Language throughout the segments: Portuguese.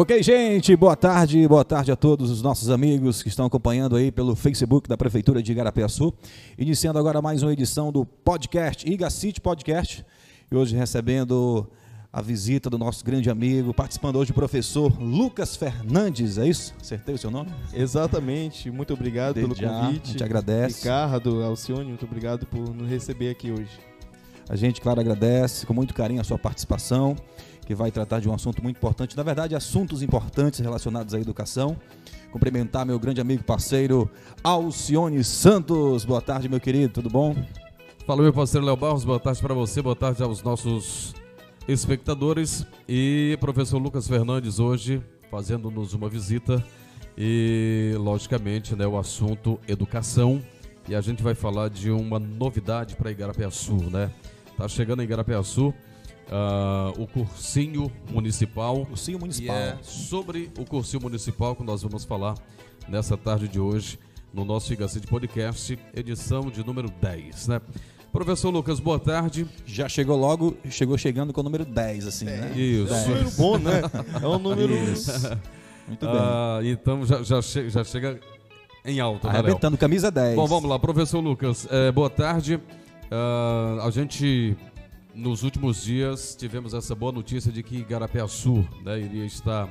Ok, gente, boa tarde, boa tarde a todos os nossos amigos que estão acompanhando aí pelo Facebook da Prefeitura de Igarapé-Açu. Iniciando agora mais uma edição do podcast, Iga City Podcast. E hoje recebendo a visita do nosso grande amigo, participando hoje o professor Lucas Fernandes, é isso? Acertei o seu nome? Exatamente, muito obrigado Desde pelo convite. A gente agradece. Ricardo, Alcione, muito obrigado por nos receber aqui hoje. A gente, claro, agradece com muito carinho a sua participação, que vai tratar de um assunto muito importante, na verdade, assuntos importantes relacionados à educação. Cumprimentar meu grande amigo parceiro Alcione Santos. Boa tarde, meu querido, tudo bom? Fala, meu parceiro Léo Barros, boa tarde para você, boa tarde aos nossos espectadores e professor Lucas Fernandes hoje fazendo-nos uma visita e logicamente né, o assunto educação e a gente vai falar de uma novidade para Igarapé-Açu, né? Tá chegando em Igarapé-Açu uh, o cursinho municipal. Cursinho municipal. E é sobre o cursinho municipal que nós vamos falar nessa tarde de hoje no nosso Igacete Podcast, edição de número 10, né? Professor Lucas, boa tarde. Já chegou logo, chegou chegando com o número 10, assim, é, né? Isso. É um número bom, né? É um número. Isso. Muito bem. Ah, então já, já, che já chega em alta, né, Arrebentando, né, camisa 10. Bom, vamos lá, professor Lucas, é, boa tarde. Uh, a gente, nos últimos dias, tivemos essa boa notícia de que Sul né, iria estar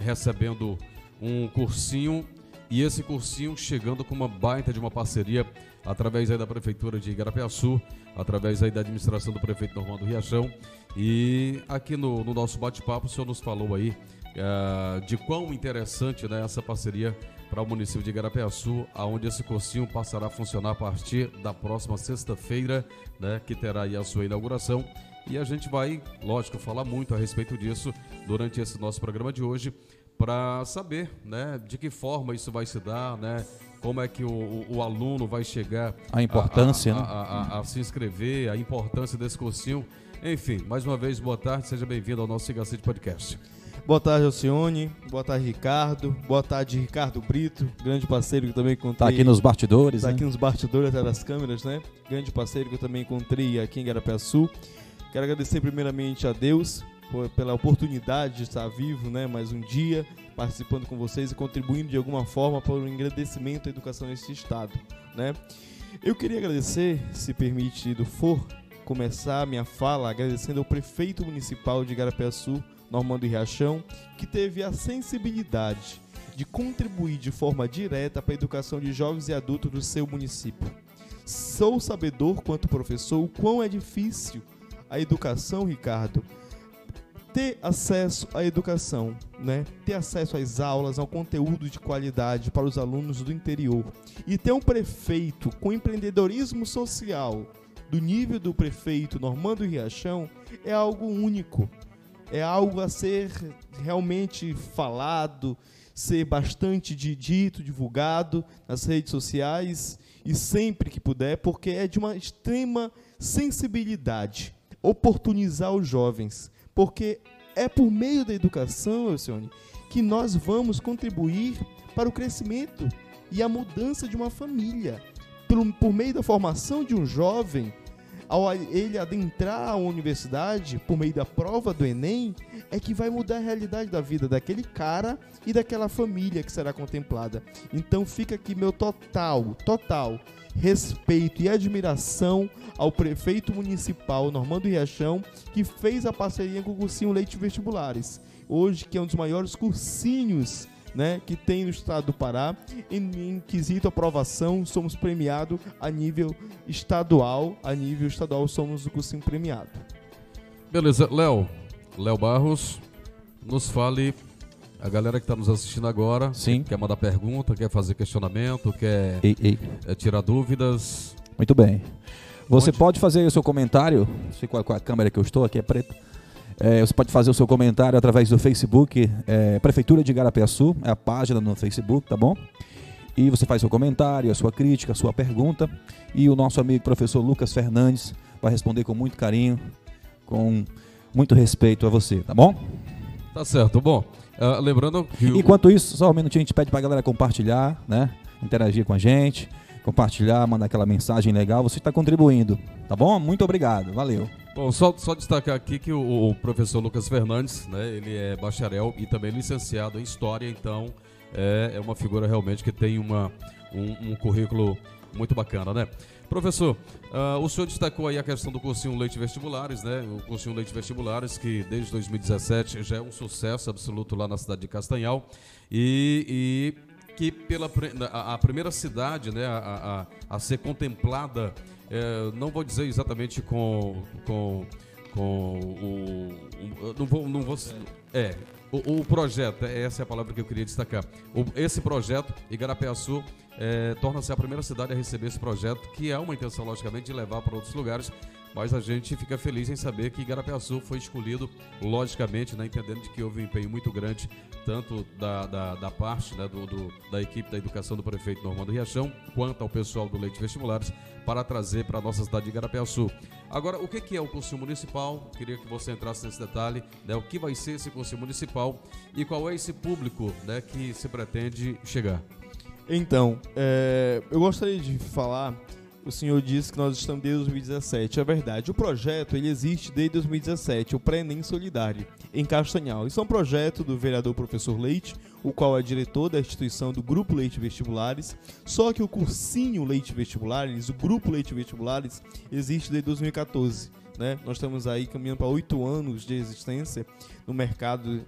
recebendo um cursinho e esse cursinho chegando com uma baita de uma parceria através aí da Prefeitura de Igarapé-Açu, através aí da administração do prefeito Normando Riachão. E aqui no, no nosso bate-papo o senhor nos falou aí uh, de quão interessante né, essa parceria para o município de Igarapé-Açu, aonde esse cursinho passará a funcionar a partir da próxima sexta-feira, né, que terá aí a sua inauguração. E a gente vai, lógico, falar muito a respeito disso durante esse nosso programa de hoje, para saber, né, de que forma isso vai se dar, né, como é que o, o, aluno vai chegar a importância, a, a, né? a, a, se inscrever, a importância desse cursinho. Enfim, mais uma vez, boa tarde, seja bem-vindo ao nosso Cigacete Podcast. Boa tarde, Alcione. Boa tarde, Ricardo. Boa tarde, Ricardo Brito, grande parceiro que eu também encontrei. Tá aqui nos bastidores, Tá né? aqui nos bastidores atrás das câmeras, né? Grande parceiro que eu também encontrei aqui em Garapé Sul. Quero agradecer primeiramente a Deus pela oportunidade de estar vivo, né, mais um dia, participando com vocês e contribuindo de alguma forma para o engrandecimento da educação nesse estado, né? Eu queria agradecer, se permitido for, começar minha fala agradecendo ao prefeito municipal de Igarapé-Sul, Normando Riachão, que teve a sensibilidade de contribuir de forma direta para a educação de jovens e adultos do seu município. Sou sabedor, quanto professor, o quão é difícil a educação, Ricardo, ter acesso à educação, né? ter acesso às aulas, ao conteúdo de qualidade para os alunos do interior. E ter um prefeito com empreendedorismo social do nível do prefeito Normando Riachão é algo único. É algo a ser realmente falado, ser bastante dito, divulgado nas redes sociais e sempre que puder, porque é de uma extrema sensibilidade oportunizar os jovens porque é por meio da educação, Elcione, que nós vamos contribuir para o crescimento e a mudança de uma família. Por, por meio da formação de um jovem, ao ele adentrar a universidade por meio da prova do Enem, é que vai mudar a realidade da vida daquele cara e daquela família que será contemplada. Então fica aqui meu total, total respeito e admiração ao prefeito municipal Normando Riachão, que fez a parceria com o cursinho Leite Vestibulares. Hoje, que é um dos maiores cursinhos né, que tem no estado do Pará. Em, em quesito aprovação, somos premiados a nível estadual. A nível estadual, somos o cursinho premiado. Beleza, Léo. Léo Barros, nos fale a galera que está nos assistindo agora, Sim. quer mandar pergunta, quer fazer questionamento, quer ei, ei. É, tirar dúvidas. Muito bem. Você Onde? pode fazer o seu comentário, não sei qual, qual a câmera que eu estou, aqui é preta. É, você pode fazer o seu comentário através do Facebook, é, Prefeitura de Igarapé-Açu, é a página no Facebook, tá bom? E você faz seu comentário, a sua crítica, a sua pergunta. E o nosso amigo professor Lucas Fernandes vai responder com muito carinho, com muito respeito a você, tá bom? Tá certo. Bom, uh, lembrando que. Enquanto o... isso, só um minutinho, a gente pede pra galera compartilhar, né? Interagir com a gente, compartilhar, mandar aquela mensagem legal. Você está contribuindo, tá bom? Muito obrigado. Valeu. Bom, só, só destacar aqui que o, o, professor Lucas Fernandes, né, ele é bacharel e também licenciado em História, então é, é uma figura realmente que tem uma, um, um currículo muito bacana, né? Professor, uh, o senhor destacou aí a questão do cursinho Leite Vestibulares, né? O cursinho Leite Vestibulares, que desde 2017 já é um sucesso absoluto lá na cidade de Castanhal. E, e que pela a, a, primeira cidade né, a, a, a ser contemplada, é, não vou dizer exatamente com, com, com o. Não vou. Não vou é, o, o, projeto, essa é a palavra que eu queria destacar. O, esse projeto, Igarapé-Açu, é, torna-se a primeira cidade a receber esse projeto, que é uma intenção, logicamente, de levar para outros lugares, mas a gente fica feliz em saber que Igarapé-Açu foi escolhido, logicamente, né, entendendo de que houve um empenho muito grande, tanto da, da, da parte né, do, do, da equipe da educação do prefeito Normando Riachão, quanto ao pessoal do Leite Vestibulares, para trazer para a nossa cidade de Igarapé-Açu. Agora, o que é o curso municipal? Queria que você entrasse nesse detalhe, né, o que vai ser esse curso municipal e qual é esse público né, que se pretende chegar. Então, é, eu gostaria de falar. O senhor disse que nós estamos desde 2017. É verdade. O projeto ele existe desde 2017, o Pré-ENEM Solidário, em Castanhal. Isso é um projeto do vereador professor Leite, o qual é diretor da instituição do Grupo Leite Vestibulares. Só que o cursinho Leite Vestibulares, o Grupo Leite Vestibulares, existe desde 2014. Né? Nós estamos aí caminhando para oito anos de existência no mercado,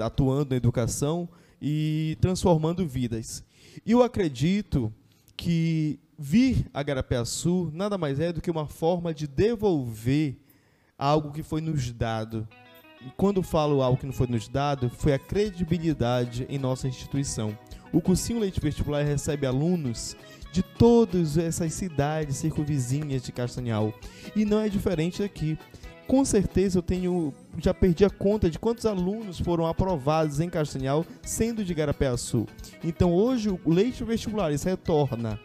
atuando na educação e transformando vidas. E eu acredito que vir a Garapeaçu nada mais é do que uma forma de devolver algo que foi nos dado. E quando falo algo que não foi nos dado, foi a credibilidade em nossa instituição. O cursinho Leite Vestibular recebe alunos de todas essas cidades circunvizinhas de Castanhal. E não é diferente aqui com certeza eu tenho já perdi a conta de quantos alunos foram aprovados em Castanhal sendo de Garapé-Açu. Então hoje o leite vestibular retorna,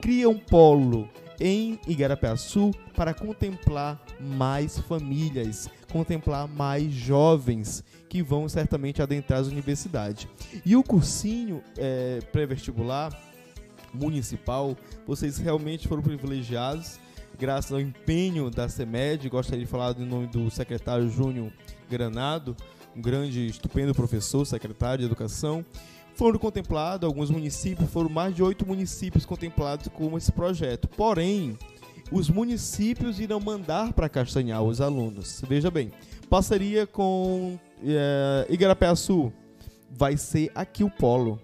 cria um polo em Igarapé-Açu para contemplar mais famílias, contemplar mais jovens que vão certamente adentrar as universidades. E o cursinho é, pré-vestibular municipal, vocês realmente foram privilegiados graças ao empenho da CEMED, gostaria de falar em nome do secretário Júnior Granado, um grande, estupendo professor, secretário de Educação. Foram contemplados, alguns municípios, foram mais de oito municípios contemplados com esse projeto. Porém, os municípios irão mandar para Castanhal os alunos. Veja bem, parceria com é, Igarapé-Açu, vai ser aqui o polo.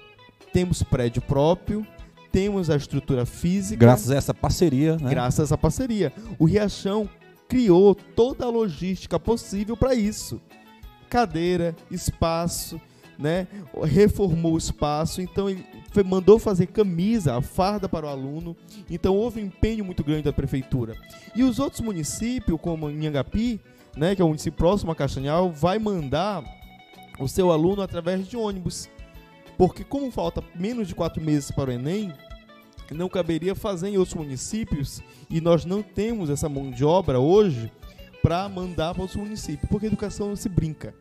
Temos prédio próprio, temos a estrutura física. Graças a essa parceria, né? Graças a essa parceria. O Riachão criou toda a logística possível para isso. Cadeira, espaço, né? Reformou o espaço, então ele foi, mandou fazer camisa, a farda para o aluno. Então houve um empenho muito grande da prefeitura. E os outros municípios, como Nhangapi, né, que é o município próximo a Castanhal, vai mandar o seu aluno através de ônibus. Porque como falta menos de quatro meses para o Enem, não caberia fazer em outros municípios e nós não temos essa mão de obra hoje para mandar para outros municípios, porque educação não se brinca.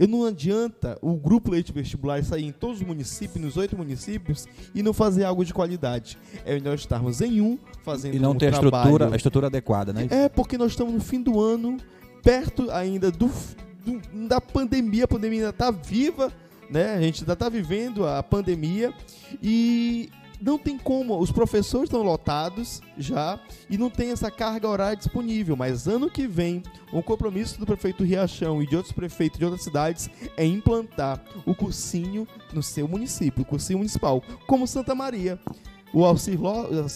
Eu não adianta o grupo Leite Vestibular sair em todos os municípios, nos oito municípios, e não fazer algo de qualidade. É melhor estarmos em um, fazendo E não um ter a estrutura, a estrutura adequada, né? É, porque nós estamos no fim do ano, perto ainda do, do da pandemia, a pandemia ainda está viva, né? A gente ainda está vivendo a pandemia e não tem como. Os professores estão lotados já e não tem essa carga horária disponível. Mas ano que vem, um compromisso do prefeito Riachão e de outros prefeitos de outras cidades é implantar o cursinho no seu município, o cursinho municipal, como Santa Maria. O Alcir,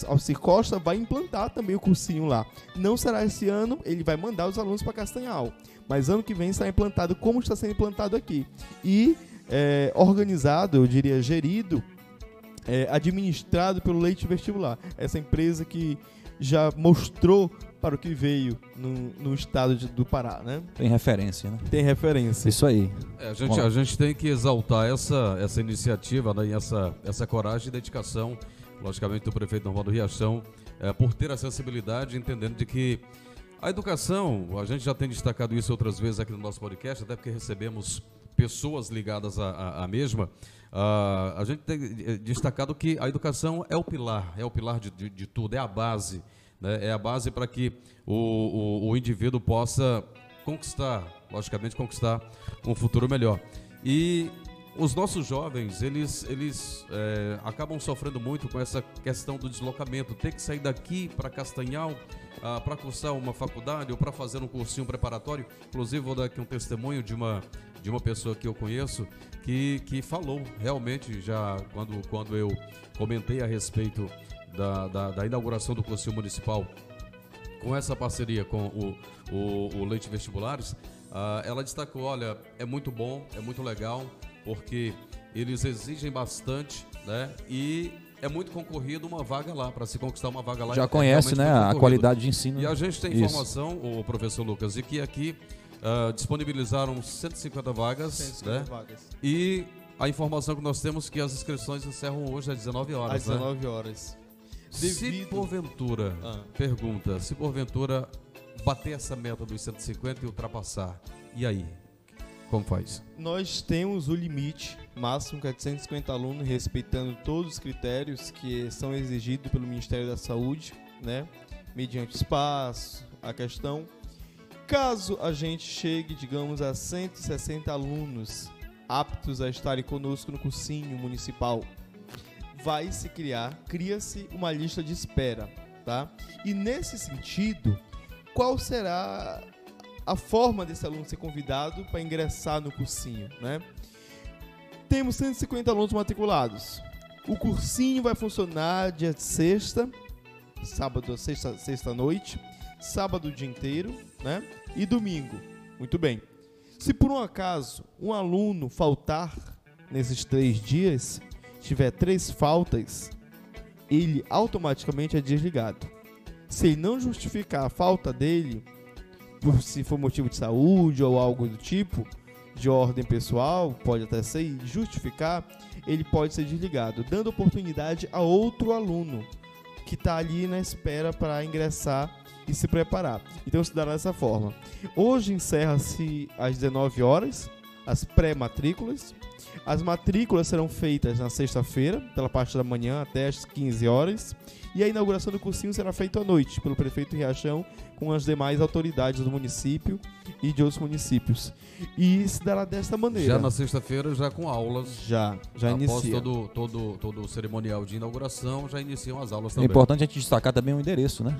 Alcir Costa vai implantar também o cursinho lá. Não será esse ano, ele vai mandar os alunos para Castanhal. Mas ano que vem será implantado como está sendo implantado aqui. E é, organizado, eu diria gerido, é, administrado pelo Leite Vestibular. Essa empresa que já mostrou para o que veio no, no estado de, do Pará, né? Tem referência, né? Tem referência. Isso aí. É, a, gente, a gente tem que exaltar essa, essa iniciativa né, e essa, essa coragem e dedicação, logicamente, do prefeito Normal do Riachão, é, por ter a sensibilidade, entendendo de que a educação, a gente já tem destacado isso outras vezes aqui no nosso podcast, até porque recebemos pessoas ligadas à, à mesma, uh, a gente tem destacado que a educação é o pilar, é o pilar de, de, de tudo, é a base né? é a base para que o, o, o indivíduo possa conquistar, logicamente conquistar um futuro melhor. E os nossos jovens, eles, eles é, acabam sofrendo muito com essa questão do deslocamento, ter que sair daqui para Castanhal ah, para cursar uma faculdade ou para fazer um cursinho preparatório. Inclusive, vou dar aqui um testemunho de uma, de uma pessoa que eu conheço que, que falou realmente já quando, quando eu comentei a respeito da, da, da inauguração do cursinho municipal com essa parceria com o, o, o Leite Vestibulares, ah, ela destacou: olha, é muito bom, é muito legal porque eles exigem bastante, né? E é muito concorrido uma vaga lá, para se conquistar uma vaga lá. Já é conhece, né, a qualidade de ensino. E a gente tem informação, o professor Lucas, de que aqui uh, disponibilizaram 150 vagas, 150 né? vagas. E a informação que nós temos é que as inscrições encerram hoje às 19 horas, Às 19 né? horas. Devido... Se porventura, ah. pergunta, se porventura bater essa meta dos 150 e ultrapassar, e aí? Como faz? Nós temos o limite máximo que é de 150 alunos, respeitando todos os critérios que são exigidos pelo Ministério da Saúde, né? Mediante espaço, a questão. Caso a gente chegue, digamos, a 160 alunos aptos a estarem conosco no cursinho municipal, vai se criar, cria-se uma lista de espera, tá? E nesse sentido, qual será a forma desse aluno ser convidado para ingressar no cursinho, né? Temos 150 alunos matriculados. O cursinho vai funcionar dia sexta, sábado, sexta, sexta noite, sábado o dia inteiro, né? E domingo. Muito bem. Se por um acaso um aluno faltar nesses três dias, tiver três faltas, ele automaticamente é desligado. Se ele não justificar a falta dele, se for motivo de saúde ou algo do tipo, de ordem pessoal, pode até ser, justificar, ele pode ser desligado, dando oportunidade a outro aluno que está ali na espera para ingressar e se preparar. Então se dará dessa forma. Hoje encerra-se às 19 horas as pré-matrículas. As matrículas serão feitas na sexta-feira, pela parte da manhã até às 15 horas. E a inauguração do cursinho será feita à noite pelo prefeito Riachão com as demais autoridades do município e de outros municípios. E se dará desta maneira. Já na sexta-feira, já com aulas. Já, já Após inicia. todo, todo, todo o cerimonial de inauguração, já iniciam as aulas É também. importante a gente destacar também o endereço, né?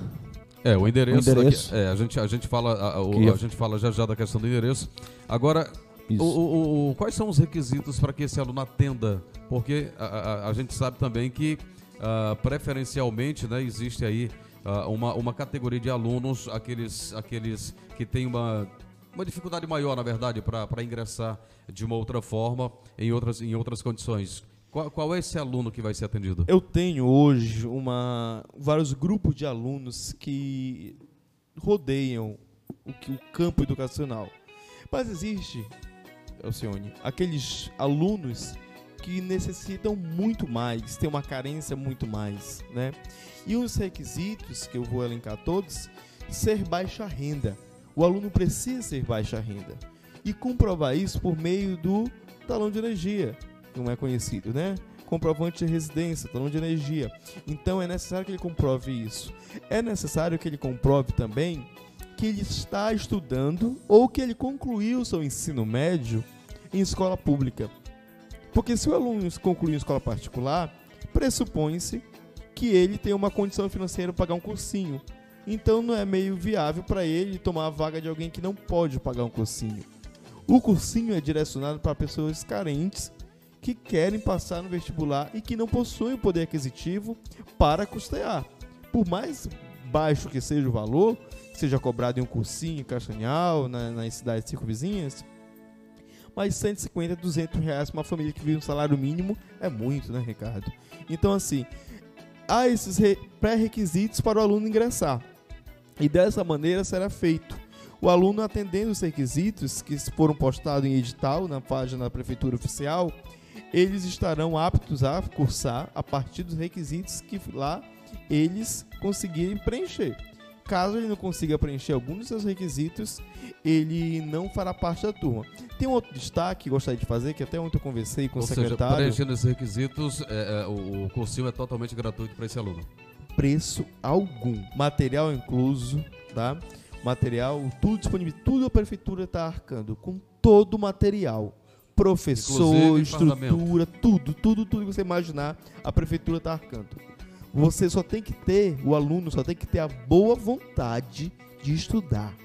É, o endereço. O endereço. daqui- é, a, gente, a, gente fala, a, a gente fala já já da questão do endereço. Agora. O- o- o- quais são os requisitos para que esse aluno atenda? Porque a, a- a gente sabe também que, ah, preferencialmente, né, existe aí ah, uma, uma categoria de alunos, aqueles, aqueles que têm uma, uma dificuldade maior, na verdade, para ingressar de uma outra forma, em outras, em outras condições. Qual, qual é esse aluno que vai ser atendido? Eu tenho hoje uma, vários grupos de alunos que rodeiam o, o campo educacional. Mas existe, Alcione, aqueles alunos que necessitam muito mais, têm uma carência muito mais, né? E os requisitos, que eu vou elencar todos, ser baixa renda. O aluno precisa ser baixa renda. E comprovar isso por meio do talão de energia, como é conhecido, né? Comprovante de residência, talão de energia. Então é necessário que ele comprove isso. É necessário que ele comprove também que ele está estudando ou que ele concluiu seu ensino médio em escola pública. Porque se o aluno concluir em escola particular, pressupõe-se que ele tem uma condição financeira para pagar um cursinho. Então não é meio viável para ele tomar a vaga de alguém que não pode pagar um cursinho. O cursinho é direcionado para pessoas carentes que querem passar no vestibular e que não possuem o poder aquisitivo para custear. Por mais baixo que seja o valor, seja cobrado em um cursinho em Castanhal, na- nas cidades circunvizinhas, mas 150, 200 reais para uma família que vive um salário mínimo é muito, né, Ricardo? Então, assim, há esses re- pré-requisitos para o aluno ingressar. E dessa maneira será feito. O aluno atendendo os requisitos que foram postados em edital na página da Prefeitura Oficial, eles estarão aptos a cursar a partir dos requisitos que lá eles conseguirem preencher. Caso ele não consiga preencher algum dos seus requisitos, ele não fará parte da turma. Tem um outro destaque que gostaria de fazer, que até ontem eu conversei com Ou o seja, secretário. preenchendo esses requisitos, é, é, o, o cursinho é totalmente gratuito para esse aluno. preço algum. Material incluso, tá? Material, tudo disponível, tudo a prefeitura está arcando com todo o material. Professor, Inclusive estrutura, tudo, tudo, tudo que você imaginar, a prefeitura está arcando. Você só tem que ter, o aluno só tem que ter a boa vontade de estudar.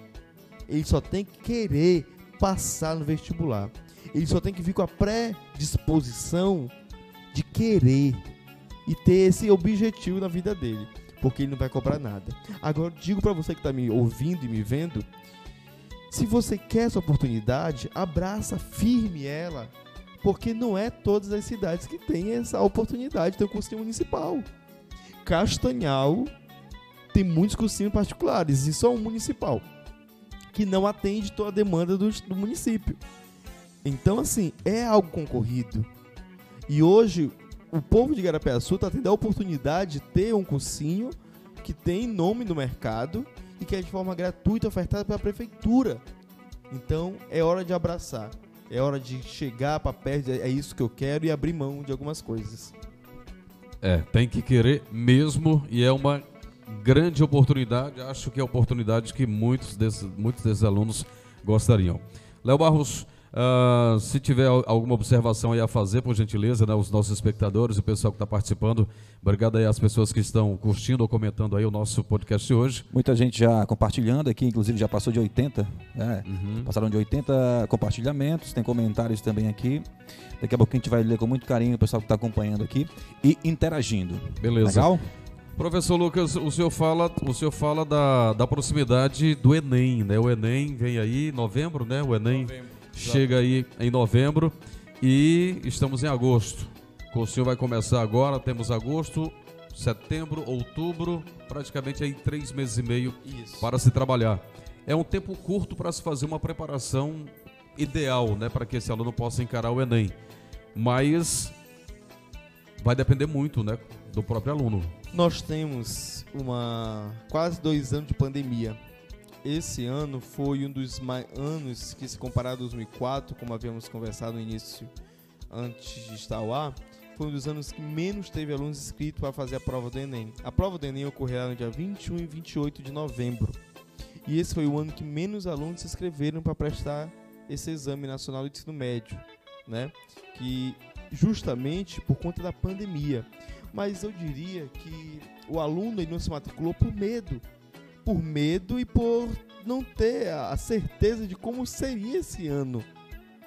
Ele só tem que querer passar no vestibular. Ele só tem que vir com a predisposição de querer e ter esse objetivo na vida dele, porque ele não vai cobrar nada. Agora digo para você que está me ouvindo e me vendo, se você quer essa oportunidade, abraça firme ela, porque não é todas as cidades que têm essa oportunidade de ter cursinho municipal. Castanhal tem muitos cursinhos particulares e só um municipal que não atende toda a demanda do, do município. Então, assim, é algo concorrido. E hoje, o povo de Garapeaçu está tendo a oportunidade de ter um cursinho que tem nome no mercado e que é de forma gratuita ofertado pela prefeitura. Então, é hora de abraçar. É hora de chegar para perto, é isso que eu quero e abrir mão de algumas coisas. É, tem que querer mesmo e é uma grande oportunidade. Acho que é oportunidade que muitos desses, muitos desses alunos gostariam. Léo Barros, uh, se tiver alguma observação aí a fazer, por gentileza, né, os nossos espectadores, o pessoal que está participando, obrigado aí às pessoas que estão curtindo ou comentando aí o nosso podcast de hoje. Muita gente já compartilhando aqui, inclusive já passou de 80, né? Uhum. Passaram de 80 compartilhamentos, tem comentários também aqui. Daqui a pouco a gente vai ler com muito carinho o pessoal que está acompanhando aqui e interagindo. Beleza. Legal? Professor Lucas, o senhor fala, o senhor fala da, da proximidade do Enem, né? O Enem vem aí em novembro, né? O Enem chega aí em novembro e estamos em agosto. O senhor vai começar agora, temos agosto, setembro, outubro, praticamente aí três meses e meio Isso. para se trabalhar. É um tempo curto para se fazer uma preparação ideal, né, para que esse aluno possa encarar o Enem. Mas vai depender muito, né, do próprio aluno. Nós temos uma quase dois anos de pandemia. Esse ano foi um dos anos que, se comparar a 2004, como havíamos conversado no início, antes de estar foi um dos anos que menos teve alunos inscritos para fazer a prova do Enem. A prova do Enem ocorrerá no dia 21 e 28 de novembro. E esse foi o ano que menos alunos se inscreveram para prestar esse exame nacional de ensino médio, né? Que justamente por conta da pandemia. Mas eu diria que o aluno não se matriculou por medo. Por medo e por não ter a certeza de como seria esse ano.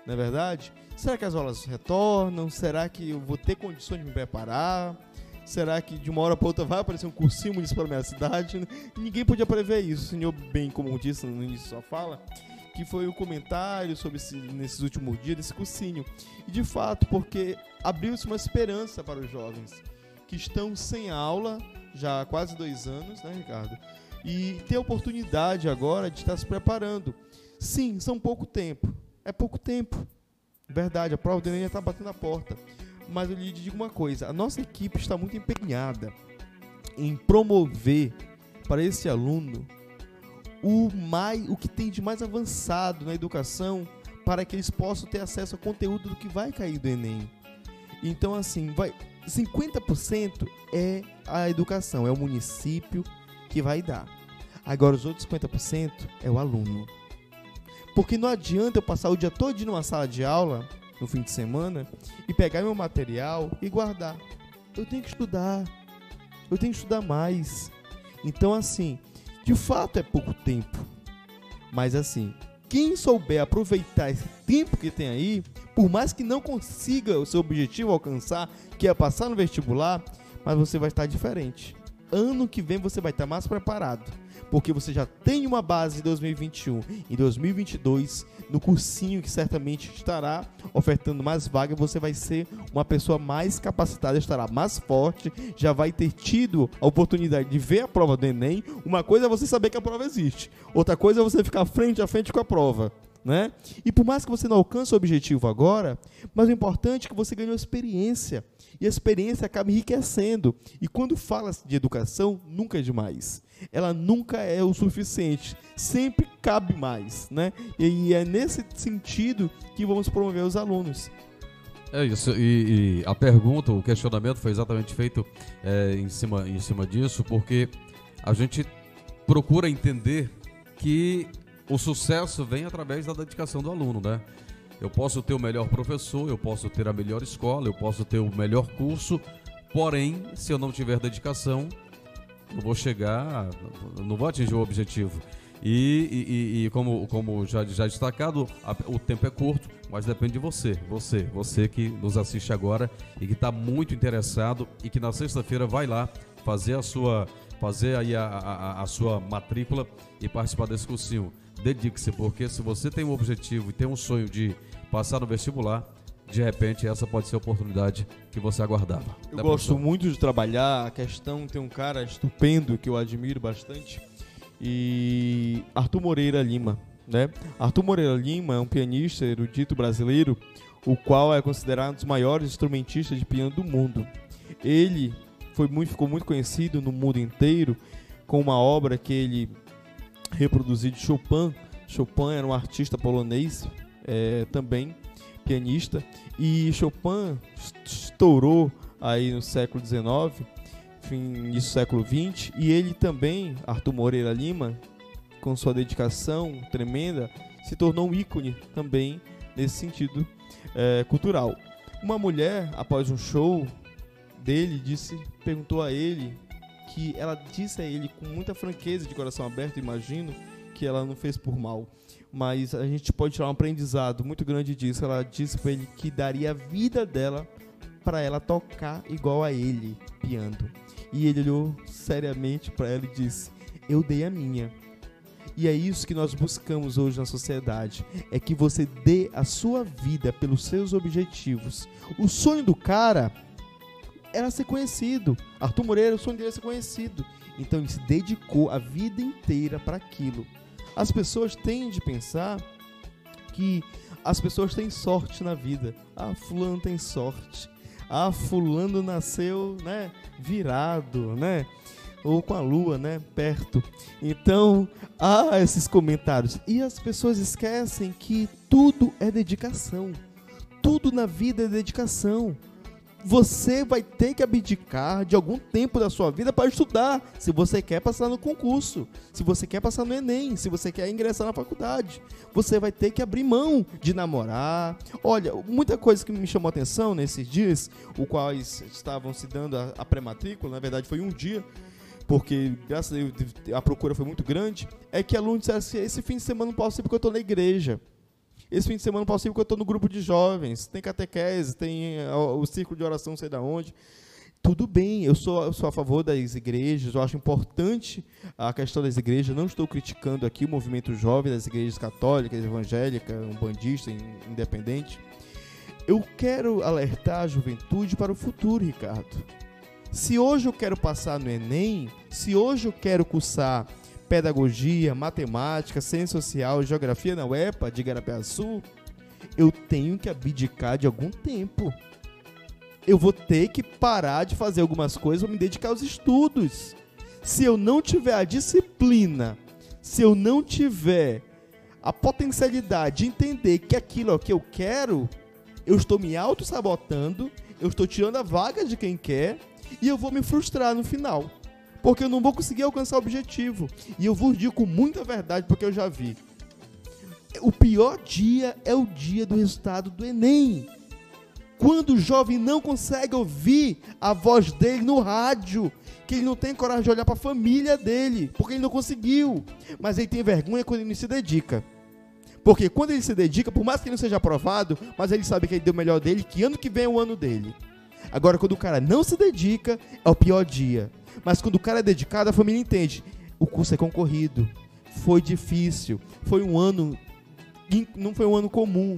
Não é verdade? Será que as aulas retornam? Será que eu vou ter condições de me preparar? Será que de uma hora para outra vai aparecer um cursinho municipal na minha cidade? Ninguém podia prever isso. O senhor, bem como disse no início da sua fala, que foi o comentário sobre esse, nesses últimos dias desse cursinho. E de fato, porque abriu-se uma esperança para os jovens que estão sem aula já há quase dois anos, né, Ricardo? E ter a oportunidade agora de estar se preparando. Sim, são pouco tempo. É pouco tempo. Verdade, a prova do Enem já está batendo a porta. Mas eu lhe digo uma coisa: a nossa equipe está muito empenhada em promover para esse aluno o, mais, o que tem de mais avançado na educação para que eles possam ter acesso ao conteúdo do que vai cair do Enem. Então, assim, vai 50% é a educação, é o município que vai dar. Agora, os outros 50% é o aluno. Porque não adianta eu passar o dia todo numa sala de aula, no fim de semana, e pegar meu material e guardar. Eu tenho que estudar. Eu tenho que estudar mais. Então, assim, de fato é pouco tempo. Mas, assim, quem souber aproveitar esse tempo que tem aí, por mais que não consiga o seu objetivo alcançar, que é passar no vestibular, mas você vai estar diferente. Ano que vem você vai estar mais preparado, porque você já tem uma base em 2021 e 2022 no cursinho que certamente estará ofertando mais vagas, você vai ser uma pessoa mais capacitada, estará mais forte, já vai ter tido a oportunidade de ver a prova do Enem. Uma coisa é você saber que a prova existe, outra coisa é você ficar frente a frente com a prova. Né? E por mais que você não alcance o objetivo agora, mas o importante é que você ganhou experiência. E a experiência acaba enriquecendo. E quando fala de educação, nunca é demais. Ela nunca é o suficiente. Sempre cabe mais. Né? E é nesse sentido que vamos promover os alunos. É isso, e, e, a pergunta, o questionamento foi exatamente feito é, em, cima, em cima disso, porque a gente procura entender que o sucesso vem através da dedicação do aluno, né? Eu posso ter o melhor professor, eu posso ter a melhor escola, eu posso ter o melhor curso, porém, se eu não tiver dedicação, não vou chegar, não vou atingir o objetivo. E, e, e, como, como já, já destacado, a, o tempo é curto, mas depende de você. Você, você que nos assiste agora e que está muito interessado e que na sexta-feira vai lá fazer a sua, fazer aí a, a, a sua matrícula e participar desse cursinho. Dedique-se, porque se você tem um objetivo e tem um sonho de passar no vestibular, de repente essa pode ser a oportunidade que você aguardava. Eu gosto professor? muito de trabalhar. A questão tem um cara estupendo que eu admiro bastante e Arthur Moreira Lima. Né? Arthur Moreira Lima é um pianista erudito brasileiro, o qual é considerado um dos maiores instrumentistas de piano do mundo. Ele foi muito, ficou muito conhecido no mundo inteiro com uma obra que ele reproduziu de Chopin. Chopin era um artista polonês é, também, pianista, e Chopin estourou aí no século XIX fim do século XX, e ele também, Arthur Moreira Lima, com sua dedicação tremenda, se tornou um ícone também nesse sentido é, cultural. Uma mulher, após um show dele, disse, perguntou a ele que ela disse a ele com muita franqueza, de coração aberto, imagino, que ela não fez por mal. Mas a gente pode tirar um aprendizado muito grande disso. Ela disse para ele que daria a vida dela para ela tocar igual a ele, piano. E ele olhou seriamente para ela e disse: Eu dei a minha. E é isso que nós buscamos hoje na sociedade: é que você dê a sua vida pelos seus objetivos. O sonho do cara era ser conhecido. Arthur Moreira, o sonho dele era ser conhecido. Então ele se dedicou a vida inteira para aquilo. As pessoas têm de pensar que as pessoas têm sorte na vida. Ah, fulano tem sorte ah, fulano nasceu, né, virado, né? Ou com a lua, né, perto. Então, há esses comentários. E as pessoas esquecem que tudo é dedicação. Tudo na vida é dedicação você vai ter que abdicar de algum tempo da sua vida para estudar, se você quer passar no concurso, se você quer passar no Enem, se você quer ingressar na faculdade. Você vai ter que abrir mão de namorar. Olha, muita coisa que me chamou atenção nesses dias, o quais estavam se dando a, a pré-matrícula, na verdade foi um dia, porque graças a Deus a procura foi muito grande, é que alunos disseram assim, esse fim de semana não posso ir porque eu estou na igreja. Esse fim de semana possível que eu estou no grupo de jovens, tem catequese, tem o círculo de oração, sei da onde. Tudo bem, eu sou, eu sou a favor das igrejas, eu acho importante a questão das igrejas. Não estou criticando aqui o movimento jovem das igrejas católicas, evangélicas, umbandista, independente. Eu quero alertar a juventude para o futuro, Ricardo. Se hoje eu quero passar no Enem, se hoje eu quero cursar pedagogia, matemática, ciência social, geografia na UEPA de Sul, eu tenho que abdicar de algum tempo. Eu vou ter que parar de fazer algumas coisas para me dedicar aos estudos. Se eu não tiver a disciplina, se eu não tiver a potencialidade de entender que aquilo é o que eu quero, eu estou me auto-sabotando, eu estou tirando a vaga de quem quer e eu vou me frustrar no final porque eu não vou conseguir alcançar o objetivo. E eu vos digo com muita verdade, porque eu já vi. O pior dia é o dia do resultado do Enem. Quando o jovem não consegue ouvir a voz dele no rádio, que ele não tem coragem de olhar para a família dele, porque ele não conseguiu. Mas ele tem vergonha quando ele se dedica. Porque quando ele se dedica, por mais que ele não seja aprovado, mas ele sabe que ele deu o melhor dele, que ano que vem é o ano dele. Agora, quando o cara não se dedica, é o pior dia. Mas quando o cara é dedicado, a família entende. O curso é concorrido. Foi difícil. Foi um ano. Não foi um ano comum.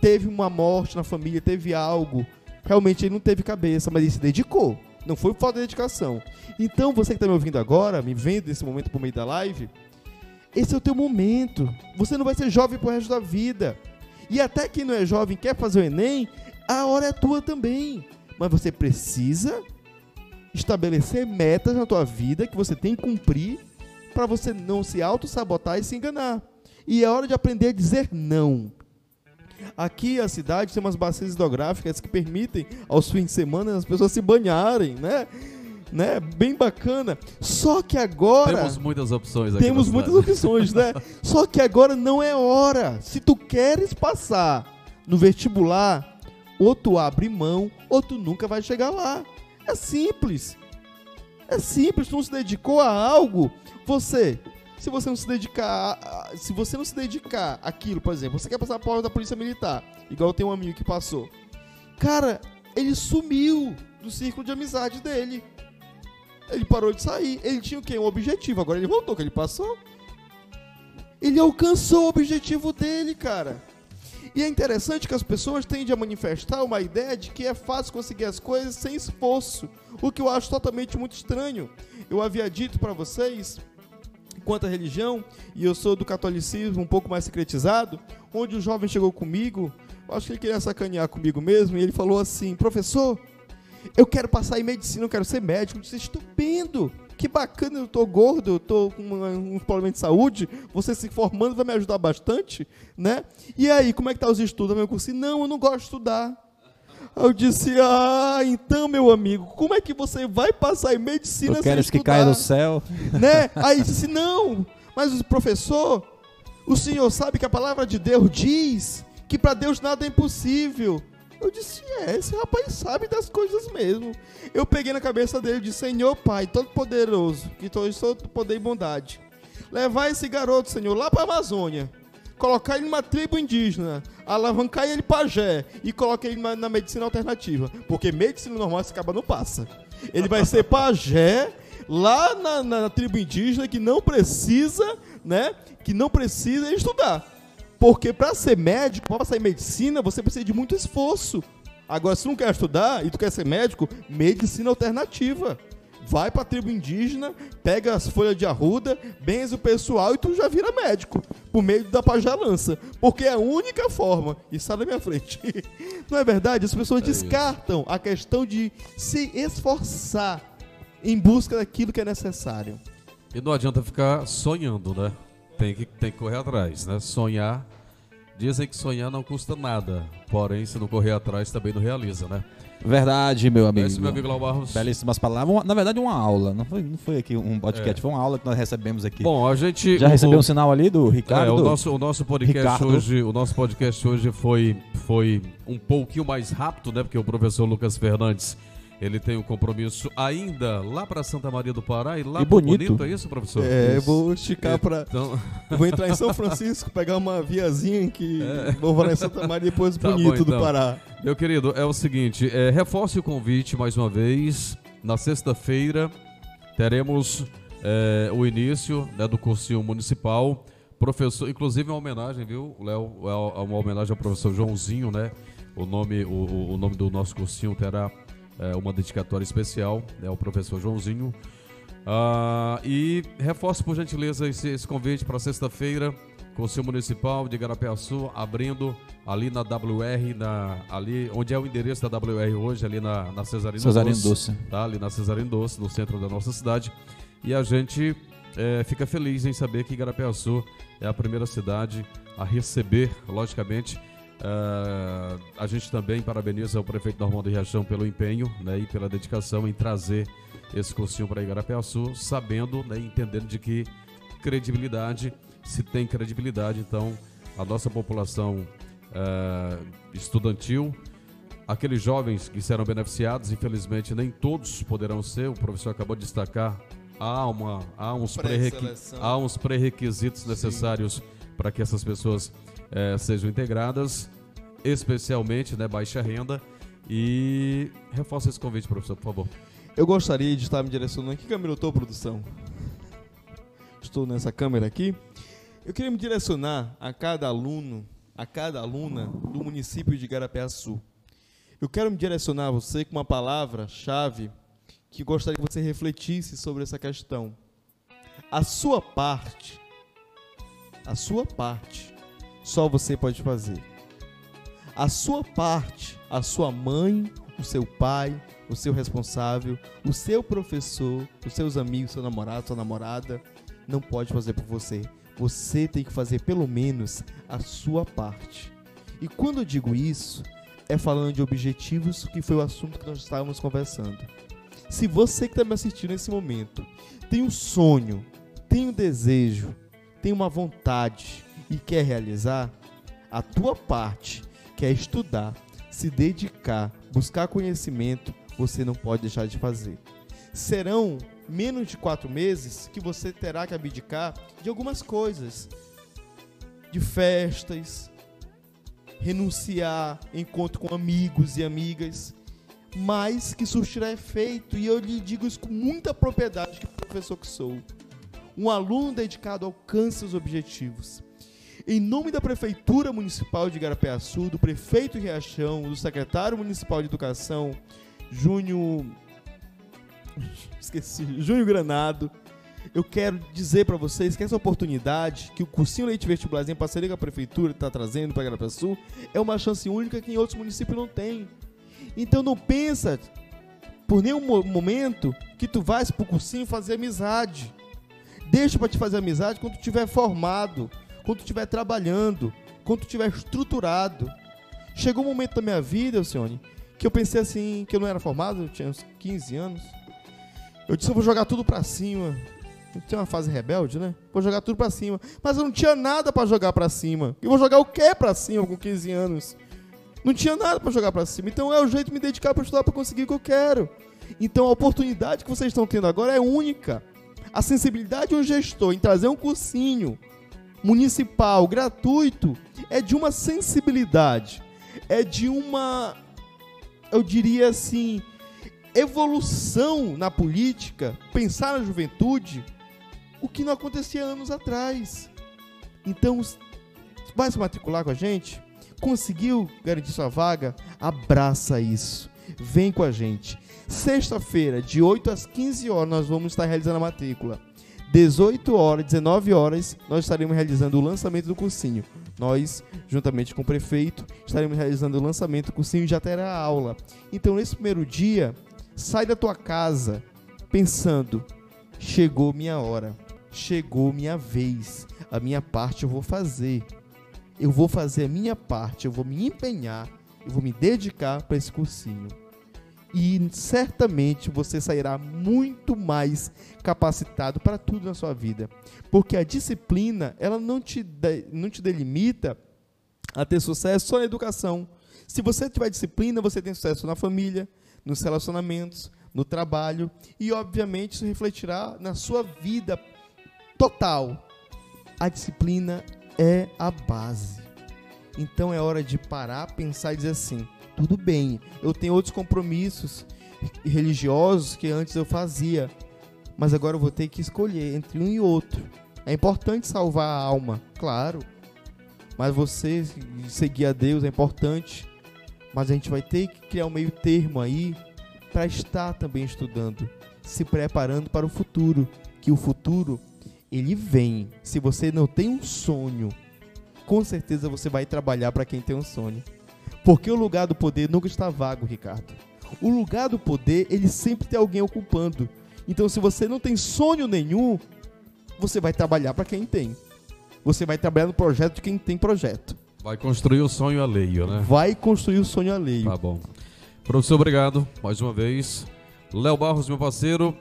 Teve uma morte na família, teve algo. Realmente ele não teve cabeça, mas ele se dedicou. Não foi falta de dedicação. Então, você que está me ouvindo agora, me vendo nesse momento por meio da live, esse é o teu momento. Você não vai ser jovem pro resto da vida. E até quem não é jovem quer fazer o Enem, a hora é tua também. Mas você precisa estabelecer metas na tua vida que você tem que cumprir para você não se auto-sabotar e se enganar. E é hora de aprender a dizer não. Aqui a cidade tem umas bacias hidrográficas que permitem aos fins de semana as pessoas se banharem, né? Né? Bem bacana. Só que agora Temos muitas opções aqui. temos muitas opções, né? Só que agora não é hora. Se tu queres passar no vestibular, ou tu abre mão, ou tu nunca vai chegar lá. É simples. É simples, tu não se dedicou a algo, você, se você não se dedicar, a- se você não se dedicar àquilo, por exemplo, você quer passar a prova da polícia militar, igual tenho um amigo que passou. Cara, ele sumiu do círculo de amizade dele. Ele parou de sair. Ele tinha o quê? Um objetivo. Agora ele voltou, que ele passou. Ele alcançou o objetivo dele, cara. E é interessante que as pessoas tendem a manifestar uma ideia de que é fácil conseguir as coisas sem esforço, o que eu acho totalmente muito estranho. Eu havia dito para vocês, quanto à religião, e eu sou do catolicismo um pouco mais secretizado, onde o jovem chegou comigo, acho que ele queria sacanear comigo mesmo, e ele falou assim: professor, eu quero passar em medicina, eu quero ser médico. Eu disse, estupendo, que bacana, eu tô gordo, eu tô com uns problemas de saúde, você se formando vai me ajudar bastante, né? E aí, como é que tá os estudos? Eu disse, não, eu não gosto de estudar. Aí Eu disse, ah, então, meu amigo, como é que você vai passar em medicina Tu sem queres que estudar? caia do céu? né? Aí disse, não, mas o professor, o senhor sabe que a palavra de Deus diz que para Deus nada é impossível. Eu disse, é, esse rapaz sabe das coisas mesmo. Eu peguei na cabeça dele e disse, Senhor Pai, Todo-Poderoso, que és todo poder e bondade, levar esse garoto, Senhor, lá para a Amazônia, colocar ele numa tribo indígena, alavancar ele pajé e colocar ele na, na medicina alternativa, porque medicina normal esse acaba não passa. Ele vai ser pajé lá na, na tribo indígena que não precisa, né? Que não precisa estudar. Porque para ser médico, para passar em medicina, você precisa de muito esforço. Agora, se tu não quer estudar e tu quer ser médico, medicina alternativa. Vai pra tribo indígena, pega as folhas de arruda, benze o pessoal e tu já vira médico. Por meio da pajalança. Porque é a única forma. E sai da minha frente. Não é verdade? As pessoas É isso. descartam a questão de se esforçar em busca daquilo que é necessário. E não adianta ficar sonhando, né? Tem que, tem que correr atrás, né? Sonhar. Dizem que sonhar não custa nada. Porém, se não correr atrás, também não realiza, né? Verdade, meu amigo. Esse meu amigo Lau Barros. Belíssimas palavras. Na verdade, uma aula. Não foi, não foi aqui um podcast, É. foi uma aula que nós recebemos aqui. Bom, a gente. Já o- recebeu o- um sinal ali do É, Ricardo? o nosso, o nosso podcast Ricardo. hoje, o nosso podcast hoje foi, foi um pouquinho mais rápido, né? Porque o professor Lucas Fernandes, ele tem um compromisso ainda lá para Santa Maria do Pará e lá E pro bonito. é isso, professor? É, eu vou esticar pra. Então, Vou entrar em São Francisco, pegar uma viazinha que vou lá em Santa Maria depois Tá bom, bonito do então. Pará. meu querido, é o seguinte, é, reforce o convite mais uma vez. Na sexta-feira teremos é, o início né, do cursinho municipal. Professor, inclusive uma homenagem, viu, Léo? É uma homenagem ao professor Joãozinho, né? O nome, o- o nome do nosso cursinho terá é, uma dedicatória especial, né? O professor Joãozinho. Ah, e reforce, por gentileza, esse, esse convite para sexta-feira, Conselho Municipal de Garapeaçu, abrindo ali na WR, na, ali onde é o endereço da WR hoje, ali na, na Cesarino, Cesarino Doce, Doce. tá? Ali na Cesarino Doce, no centro da nossa cidade. E a gente é, fica feliz em saber que Garapeaçu é a primeira cidade a receber, logicamente. Ah, a gente também parabeniza o prefeito Normando Riachão pelo empenho né, e pela dedicação em trazer esse cursinho para Igarapeaçu, sabendo né, e entendendo de que credibilidade, se tem credibilidade, então a nossa população ah, estudantil, aqueles jovens que serão beneficiados, infelizmente nem todos poderão ser, o professor acabou de destacar, há, uma, há, uns, pré-requisitos necessários para que essas pessoas eh, sejam integradas, especialmente né, baixa renda. E reforça esse convite, professor, por favor. Eu gostaria de estar me direcionando. Que câmera eu estou, produção? Estou nessa câmera aqui. Eu queria me direcionar a cada aluno, a cada aluna do município de Garapeaçu. Eu quero me direcionar a você com uma palavra-chave que gostaria que você refletisse sobre essa questão. A sua parte, a sua parte, só você pode fazer. A sua parte, a sua mãe, o seu pai, o seu responsável, o seu professor, os seus amigos, seu namorado, sua namorada, não pode fazer por você. Você tem que fazer pelo menos a sua parte. E quando eu digo isso, é falando de objetivos, que foi o assunto que nós estávamos conversando. Se você que está me assistindo nesse momento tem um sonho, tem um desejo, tem uma vontade e quer realizar, a tua parte, que é estudar, se dedicar, buscar conhecimento, você não pode deixar de fazer. Serão menos de quatro meses que você terá que abdicar de algumas coisas, de festas, renunciar encontro com amigos e amigas, mas que surtirá efeito, e eu lhe digo isso com muita propriedade, que professor que sou. Um aluno dedicado alcança os objetivos. Em nome da Prefeitura Municipal de Sul, do Prefeito Riachão, do Secretário Municipal de Educação, Júnior. Esqueci, Júnior Granado, eu quero dizer para vocês que essa oportunidade que o Cursinho Leite Vestibular em parceria com a Prefeitura está trazendo para Sul é uma chance única que em outros municípios não tem. Então não pensa por nenhum momento que tu vais pro cursinho fazer amizade. Deixa para te fazer amizade quando tu estiver formado, quando estiver trabalhando, quando estiver estruturado. Chegou um momento da minha vida, Alcione, que eu pensei assim, que eu não era formado, eu tinha uns 15 anos. Eu disse, eu vou jogar tudo para cima. Eu tinha uma fase rebelde, né? Vou jogar tudo para cima. Mas eu não tinha nada para jogar para cima. E vou jogar o quê para cima com 15 anos? Não tinha nada para jogar para cima. Então é o jeito de me dedicar para estudar para conseguir o que eu quero. Então a oportunidade que vocês estão tendo agora é única. A sensibilidade de um gestor em trazer um cursinho municipal gratuito é de uma sensibilidade, é de uma, eu diria assim, evolução na política, pensar na juventude, o que não acontecia anos atrás. Então, vai se matricular com a gente? Conseguiu garantir sua vaga? Abraça isso. Vem com a gente. Sexta-feira, de 8 às 15 horas, nós vamos estar realizando a matrícula. 18 horas, 19 horas, nós estaremos realizando o lançamento do cursinho. Nós, juntamente com o prefeito, estaremos realizando o lançamento do cursinho e já terá aula. Então, nesse primeiro dia, sai da tua casa pensando: chegou minha hora, chegou minha vez, a minha parte eu vou fazer. Eu vou fazer a minha parte, eu vou me empenhar, eu vou me dedicar para esse cursinho e certamente você sairá muito mais capacitado para tudo na sua vida. Porque a disciplina, ela não te, de, não te delimita a ter sucesso só na educação. Se você tiver disciplina, você tem sucesso na família, nos relacionamentos, no trabalho e, obviamente, isso refletirá na sua vida total. A disciplina é a base. Então é hora de parar, pensar e dizer assim: tudo bem. Eu tenho outros compromissos religiosos que antes eu fazia, mas agora eu vou ter que escolher entre um e outro. É importante salvar a alma, claro. Mas você seguir a Deus é importante. Mas a gente vai ter que criar um meio termo aí para estar também estudando, se preparando para o futuro, que o futuro ele vem. Se você não tem um sonho, com certeza você vai trabalhar para quem tem um sonho. Porque o lugar do poder nunca está vago, Ricardo. O lugar do poder, ele sempre tem alguém ocupando. Então, se você não tem sonho nenhum, você vai trabalhar para quem tem. Você vai trabalhar no projeto de quem tem projeto. Vai construir o sonho alheio, né? Vai construir o sonho alheio. Tá bom. Professor, obrigado mais uma vez. Léo Barros, meu parceiro,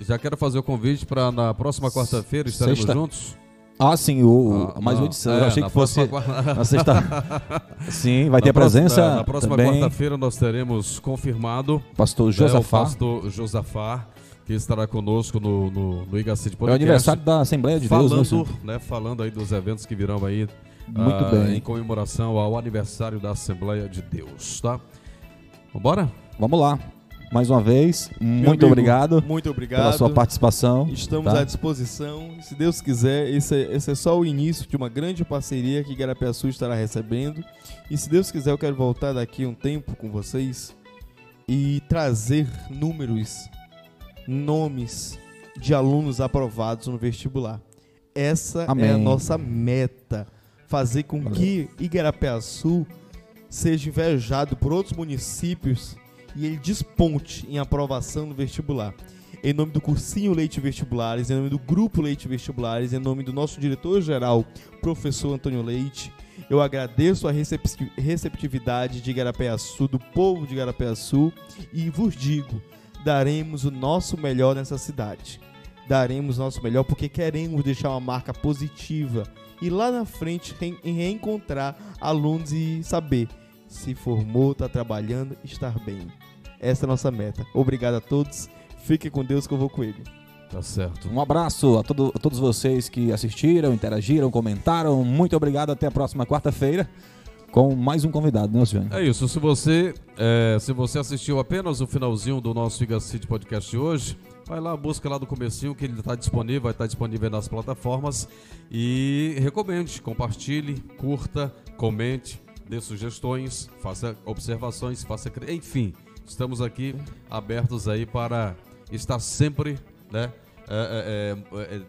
já quero fazer o convite para na próxima quarta-feira estaremos Sexta. juntos. Ah, sim, o, ah, mais uma edição. É, eu achei que fosse na sexta. sim, vai ter Na a presença próxima- Na próxima quarta-feira nós teremos confirmado Pastor né, o Josafá. pastor Josafá, que estará conosco no, no, no de É o Podcast. aniversário da Assembleia de Deus, né, falando, senhor? né, falando aí dos eventos que virão aí Muito ah, bem. em comemoração ao aniversário da Assembleia de Deus, tá? Vambora? Vamos lá. Mais uma vez, Meu muito amigo, obrigado Muito obrigado. pela sua participação. Estamos tá? à disposição. Se Deus quiser, esse é, esse é só o início de uma grande parceria que Igarapiaçu estará recebendo. E se Deus quiser, eu quero voltar daqui um tempo com vocês e trazer números, nomes de alunos aprovados no vestibular. Essa é a Amém. nossa meta. Fazer com que Igarapiaçu seja invejado por outros municípios e ele desponte em aprovação no vestibular. Em nome do Cursinho Leite Vestibulares, em nome do Grupo Leite Vestibulares, em nome do nosso diretor-geral, professor Antônio Leite, Eu agradeço a recep- receptividade de Igarapé-Açu, do povo de Igarapé-Açu, e vos digo, daremos o nosso melhor nessa cidade. Daremos o nosso melhor porque queremos deixar uma marca positiva e lá na frente re- reencontrar alunos e saber se formou, está trabalhando, estar bem. Essa é a nossa meta. Obrigado a todos. Fiquem com Deus que eu vou com ele. Tá certo. Um abraço a, todo- a todos vocês que assistiram, interagiram, comentaram. Muito obrigado. Até a próxima quarta-feira com mais um convidado, né, Oceane? É isso. Se você, é, se você assistiu apenas o finalzinho do nosso Figa City Podcast de hoje, vai lá, busca lá do comecinho que ele está disponível, vai estar disponível nas plataformas e recomende, compartilhe, curta, comente, dê sugestões, faça observações, faça, enfim, estamos aqui abertos aí para estar sempre, né? é, é, é, é,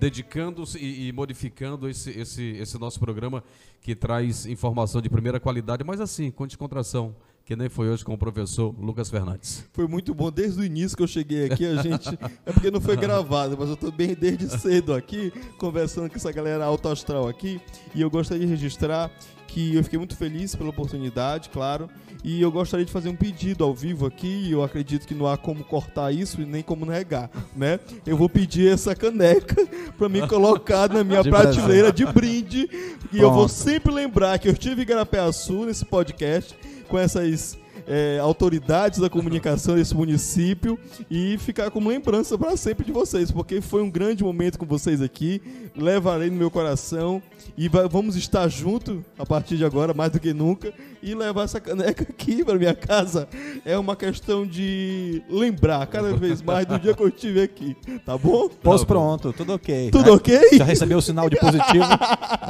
dedicando-se e, e modificando esse, esse, esse nosso programa que traz informação de primeira qualidade, mas assim, com descontração, que nem foi hoje com o professor Lucas Fernandes. Foi muito bom desde o início que eu cheguei aqui. A gente. É porque não foi gravado, mas eu tô bem desde cedo aqui, conversando com essa galera alto astral aqui. E eu gostaria de registrar que eu fiquei muito feliz pela oportunidade, claro. E eu gostaria de fazer um pedido ao vivo aqui. E eu acredito que não há como cortar isso e nem como negar, né? Eu vou pedir essa caneca pra me colocar na minha De prateleira de brinde. E eu vou Pronto. sempre lembrar que eu estive em Garapé-Açu nesse podcast com essas é, autoridades da comunicação desse município e ficar como lembrança para sempre de vocês, porque foi um grande momento com vocês aqui. Levarei no meu coração e vai- vamos estar junto a partir de agora, mais do que nunca, e levar essa caneca aqui para minha casa é uma questão de lembrar cada vez mais do dia que eu estive aqui, tá bom? Pós bom. pronto, tudo ok. Tudo Já- ok? Já recebeu o sinal de positivo?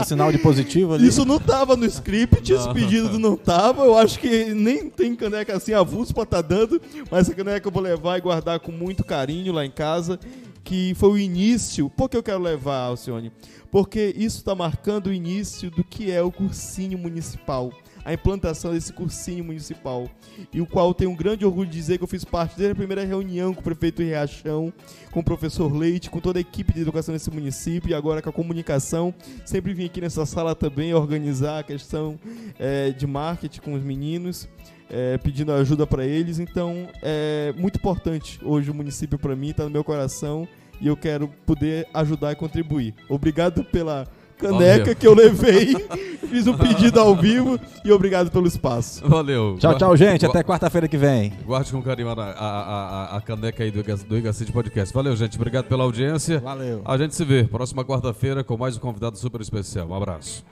o sinal de positivo ali? Isso não tava no script, esse Não. pedido não tava. Eu acho que nem tem caneca assim avulso pra tá dando, mas essa caneca eu vou levar e guardar com muito carinho lá em casa, que foi o início. Por que eu quero levar, Alcione? Porque isso está marcando o início do que é o cursinho municipal. A implantação desse cursinho municipal. E o qual tenho um grande orgulho de dizer que eu fiz parte desde a primeira reunião com o prefeito Riachão, com o professor Leite, com toda a equipe de educação desse município e agora com a comunicação. Sempre vim aqui nessa sala também organizar a questão eh, de marketing com os meninos, eh, pedindo ajuda para eles. Então é muito importante hoje o município para mim, está no meu coração e eu quero poder ajudar e contribuir. Obrigado pela caneca Valeu. que eu levei, fiz um pedido ao vivo e obrigado pelo espaço. Valeu. Tchau, tchau, gente. Até quarta-feira que vem. Guarde com carinho a, a, a, a caneca aí do, do Iga City Podcast. Valeu, gente. Obrigado pela audiência. Valeu. A gente se vê próxima quarta-feira com mais um convidado super especial. Um abraço.